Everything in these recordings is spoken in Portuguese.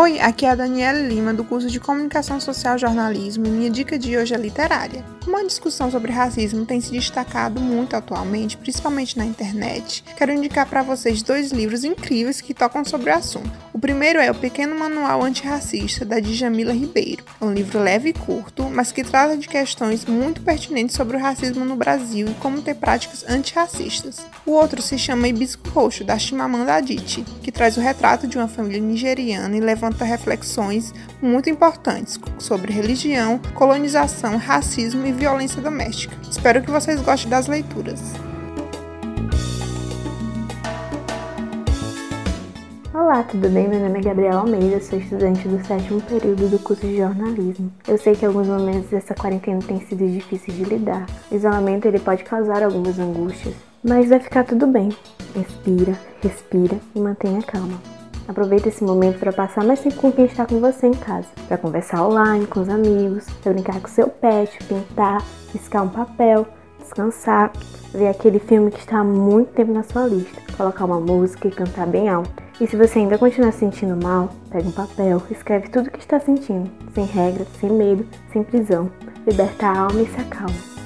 Oi, aqui é a Daniela Lima, do curso de Comunicação Social e Jornalismo, e minha dica de hoje é literária. Como a discussão sobre racismo tem se destacado muito atualmente, principalmente na internet, quero indicar para vocês dois livros incríveis que tocam sobre o assunto. O primeiro é O Pequeno Manual Antirracista, da Djamila Ribeiro. É um livro leve e curto, mas que trata de questões muito pertinentes sobre o racismo no Brasil e como ter práticas antirracistas. O outro se chama Hibisco Roxo, da Chimamanda Adichie, que traz o retrato de uma família nigeriana e levanta reflexões muito importantes sobre religião, colonização, racismo e violência doméstica. Espero que vocês gostem das leituras. Olá, tudo bem? Meu nome é Gabriela Almeida, sou estudante do sétimo período do curso de jornalismo. Eu sei que alguns momentos dessa quarentena têm sido difíceis de lidar. O isolamento ele pode causar algumas angústias, mas vai ficar tudo bem. Inspira, respira e mantenha calma. Aproveita esse momento para passar mais tempo com quem está com você em casa, para conversar online com os amigos, para brincar com seu pet, pintar, riscar um papel, descansar, ver aquele filme que está há muito tempo na sua lista, colocar uma música e cantar bem alto. E se você ainda continuar se sentindo mal, pega um papel, escreve tudo o que está sentindo, sem regra, sem medo, sem prisão. Liberta a alma e se acalma.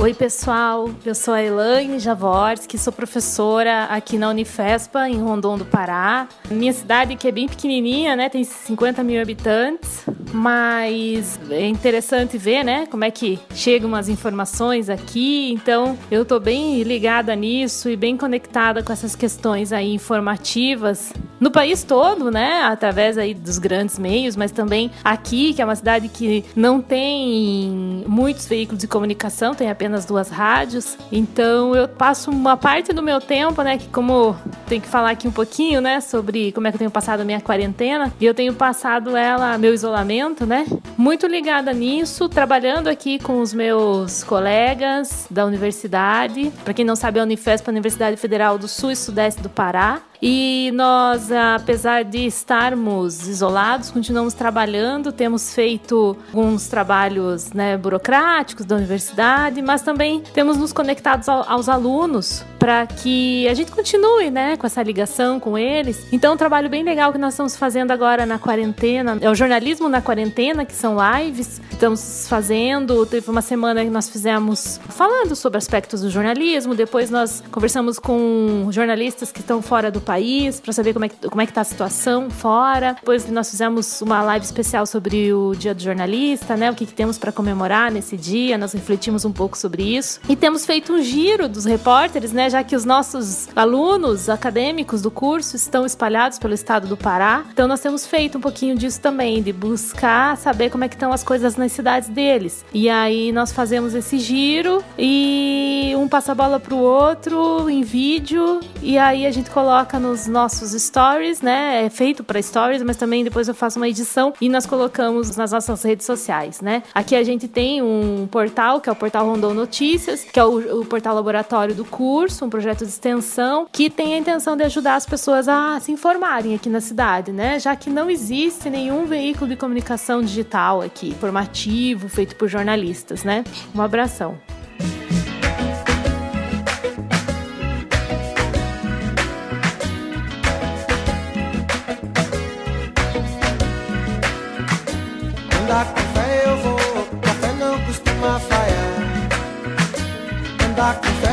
Oi, pessoal. Eu sou a Elaine Javorski, sou professora aqui na Unifespa, em Rondon do Pará. Minha cidade, que é bem pequenininha, né, tem 50 mil habitantes, mas é interessante ver, né, como é que chegam as informações aqui. Então, eu tô bem ligada nisso e bem conectada com essas questões aí informativas no país todo, né, através aí dos grandes meios, mas também aqui, que é uma cidade que não tem muitos veículos de comunicação, tem apenas apenas duas rádios. Então eu passo uma parte do meu tempo, né, que como tem que falar aqui um pouquinho, né, sobre como é que eu tenho passado a minha quarentena, e eu tenho passado ela, meu isolamento, né, muito ligada nisso, trabalhando aqui com os meus colegas da universidade. Para quem não sabe, a Unifesp é a Universidade Federal do Sul e Sudeste do Pará. E nós, apesar de estarmos isolados, continuamos trabalhando, temos feito alguns trabalhos né, burocráticos da universidade, mas também temos nos conectados aos alunos para que a gente continue né, com essa ligação com eles. Então, um trabalho bem legal que nós estamos fazendo agora na quarentena é o jornalismo na quarentena, que são lives. Estamos fazendo, teve uma semana que nós fizemos falando sobre aspectos do jornalismo, depois nós conversamos com jornalistas que estão fora do país para saber como é, que, como é que tá a situação fora. Depois nós fizemos uma live especial sobre o Dia do Jornalista, né? O que, que temos para comemorar nesse dia. Nós refletimos um pouco sobre isso. E temos feito um giro dos repórteres, né? Já que os nossos alunos acadêmicos do curso estão espalhados pelo estado do Pará. Então nós temos feito um pouquinho disso também, de buscar saber como é que estão as coisas nas cidades deles. E aí nós fazemos esse giro e um passa a bola pro outro em vídeo e aí a gente coloca nos nossos stories, né? É feito para stories, mas também depois eu faço uma edição e nós colocamos nas nossas redes sociais, né? Aqui a gente tem um portal, que é o portal Rondon Notícias, que é o, o portal laboratório do curso, um projeto de extensão que tem a intenção de ajudar as pessoas a se informarem aqui na cidade, né? Já que não existe nenhum veículo de comunicação digital aqui, formativo, feito por jornalistas, né? Um abração. Andar com fé eu vou, café não costuma falhar. Andar com fé eu vou.